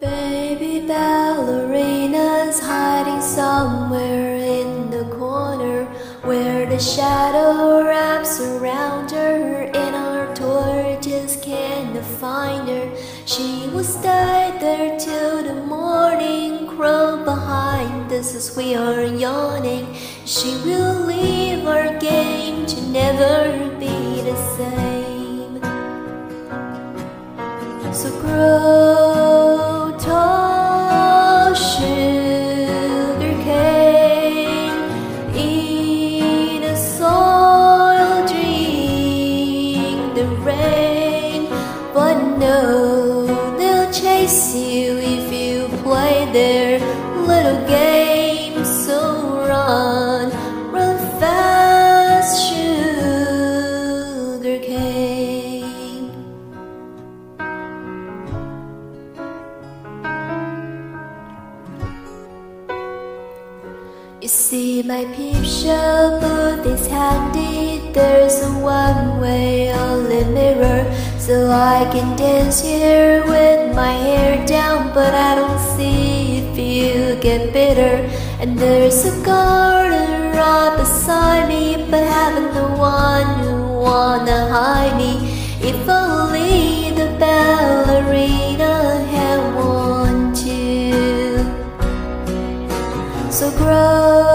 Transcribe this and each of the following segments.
Baby ballerinas hiding somewhere in the corner where the shadow wraps around her and our torches can't find her. She will stay there till the morning crow behind us as we are yawning. She will leave our game to never be the same. So grow No, they'll chase you if you play their little game. So run, run fast, sugar cane. You see my peep show booth is handy There's a one-way only mirror So I can dance here with my hair down But I don't see if you get bitter. And there's a garden right beside me But haven't the one who wanna hide me. If only the ballerina had one too. So grow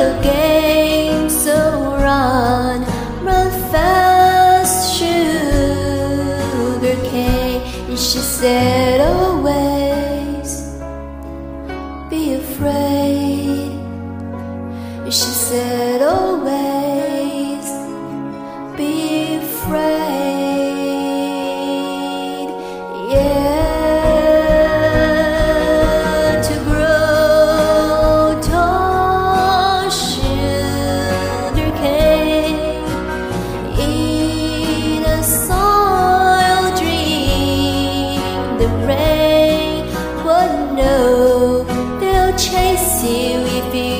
little game. So run, run fast, sugar cane. And she said, oh, always be the rain. But no, they'll chase you if you